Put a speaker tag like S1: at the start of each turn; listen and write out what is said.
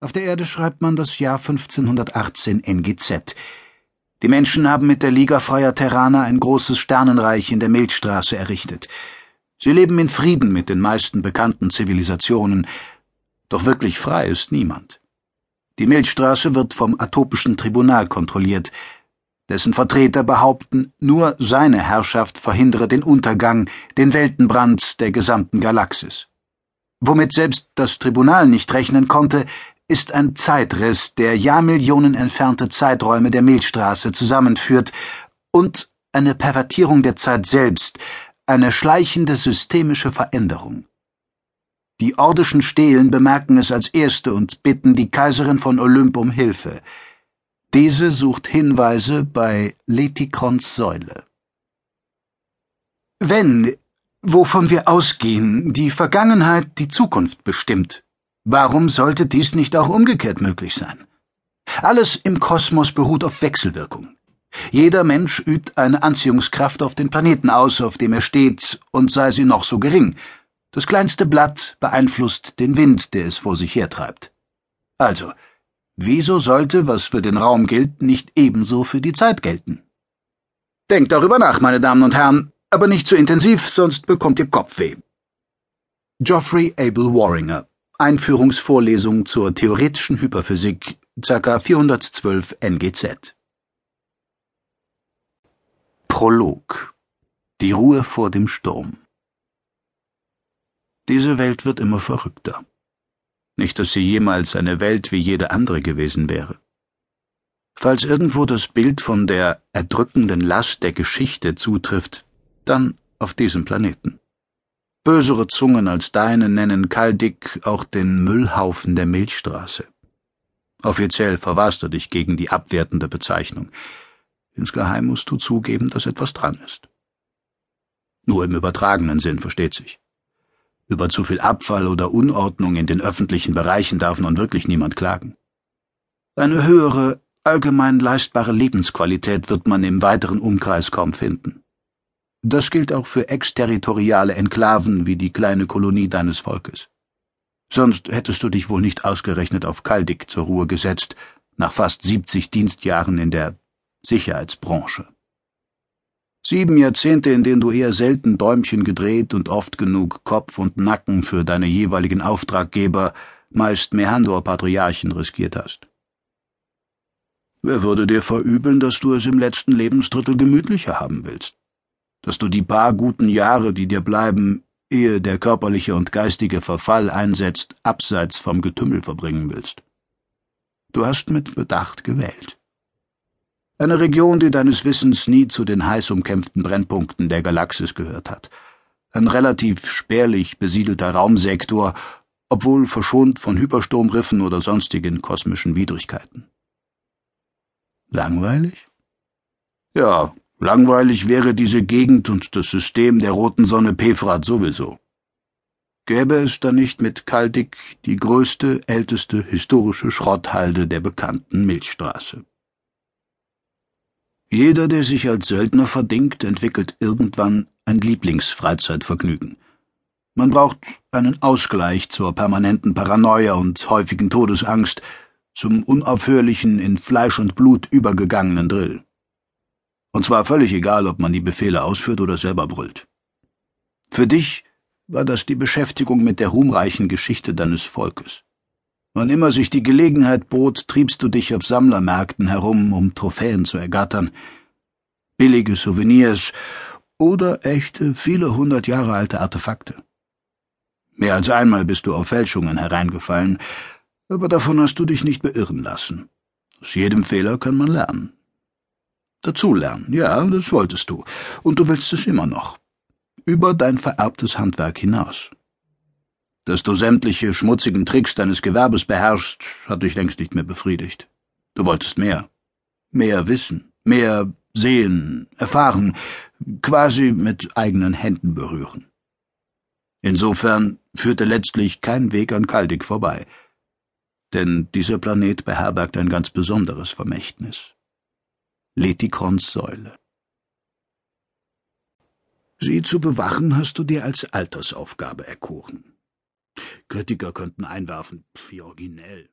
S1: Auf der Erde schreibt man das Jahr 1518 NGZ. Die Menschen haben mit der Liga Freier Terraner ein großes Sternenreich in der Milchstraße errichtet. Sie leben in Frieden mit den meisten bekannten Zivilisationen, doch wirklich frei ist niemand. Die Milchstraße wird vom Atopischen Tribunal kontrolliert, dessen Vertreter behaupten, nur seine Herrschaft verhindere den Untergang, den Weltenbrand der gesamten Galaxis. Womit selbst das Tribunal nicht rechnen konnte, ist ein Zeitriss, der Jahrmillionen entfernte Zeiträume der Milchstraße zusammenführt und eine Pervertierung der Zeit selbst, eine schleichende systemische Veränderung. Die ordischen Stelen bemerken es als erste und bitten die Kaiserin von Olymp um Hilfe. Diese sucht Hinweise bei Letikrons Säule. Wenn, wovon wir ausgehen, die Vergangenheit die Zukunft bestimmt, Warum sollte dies nicht auch umgekehrt möglich sein? Alles im Kosmos beruht auf Wechselwirkung. Jeder Mensch übt eine Anziehungskraft auf den Planeten aus, auf dem er steht, und sei sie noch so gering. Das kleinste Blatt beeinflusst den Wind, der es vor sich hertreibt. Also, wieso sollte, was für den Raum gilt, nicht ebenso für die Zeit gelten? Denkt darüber nach, meine Damen und Herren, aber nicht zu intensiv, sonst bekommt ihr Kopfweh. Geoffrey Abel Warringer Einführungsvorlesung zur theoretischen Hyperphysik, ca. 412 NGZ. Prolog Die Ruhe vor dem Sturm Diese Welt wird immer verrückter. Nicht, dass sie jemals eine Welt wie jede andere gewesen wäre. Falls irgendwo das Bild von der erdrückenden Last der Geschichte zutrifft, dann auf diesem Planeten. Bösere Zungen als deine nennen Kaldick auch den Müllhaufen der Milchstraße. Offiziell verwahrst du dich gegen die abwertende Bezeichnung. Insgeheim musst du zugeben, dass etwas dran ist. Nur im übertragenen Sinn, versteht sich. Über zu viel Abfall oder Unordnung in den öffentlichen Bereichen darf nun wirklich niemand klagen. Eine höhere, allgemein leistbare Lebensqualität wird man im weiteren Umkreis kaum finden. Das gilt auch für exterritoriale Enklaven wie die kleine Kolonie deines Volkes. Sonst hättest du dich wohl nicht ausgerechnet auf Kaldik zur Ruhe gesetzt, nach fast siebzig Dienstjahren in der Sicherheitsbranche. Sieben Jahrzehnte, in denen du eher selten Däumchen gedreht und oft genug Kopf und Nacken für deine jeweiligen Auftraggeber, meist Mehandor-Patriarchen riskiert hast. Wer würde dir verübeln, dass du es im letzten Lebensdrittel gemütlicher haben willst? Dass du die paar guten Jahre, die dir bleiben, ehe der körperliche und geistige Verfall einsetzt, abseits vom Getümmel verbringen willst. Du hast mit Bedacht gewählt. Eine Region, die deines Wissens nie zu den heiß umkämpften Brennpunkten der Galaxis gehört hat. Ein relativ spärlich besiedelter Raumsektor, obwohl verschont von Hypersturmriffen oder sonstigen kosmischen Widrigkeiten. Langweilig? Ja, Langweilig wäre diese Gegend und das System der roten Sonne Pefrat sowieso. Gäbe es da nicht mit Kaldik die größte, älteste historische Schrotthalde der bekannten Milchstraße. Jeder, der sich als Söldner verdingt, entwickelt irgendwann ein Lieblingsfreizeitvergnügen. Man braucht einen Ausgleich zur permanenten Paranoia und häufigen Todesangst, zum unaufhörlichen in Fleisch und Blut übergegangenen Drill. Und zwar völlig egal, ob man die Befehle ausführt oder selber brüllt. Für dich war das die Beschäftigung mit der ruhmreichen Geschichte deines Volkes. Wann immer sich die Gelegenheit bot, triebst du dich auf Sammlermärkten herum, um Trophäen zu ergattern, billige Souvenirs oder echte, viele hundert Jahre alte Artefakte. Mehr als einmal bist du auf Fälschungen hereingefallen, aber davon hast du dich nicht beirren lassen. Aus jedem Fehler kann man lernen. Dazulernen, ja, das wolltest du. Und du willst es immer noch. Über dein vererbtes Handwerk hinaus. Dass du sämtliche schmutzigen Tricks deines Gewerbes beherrschst, hat dich längst nicht mehr befriedigt. Du wolltest mehr. Mehr wissen, mehr sehen, erfahren, quasi mit eigenen Händen berühren. Insofern führte letztlich kein Weg an Kaldik vorbei. Denn dieser Planet beherbergt ein ganz besonderes Vermächtnis. Letikrons Säule. Sie zu bewachen hast du dir als Altersaufgabe erkoren. Kritiker könnten einwerfen, wie originell.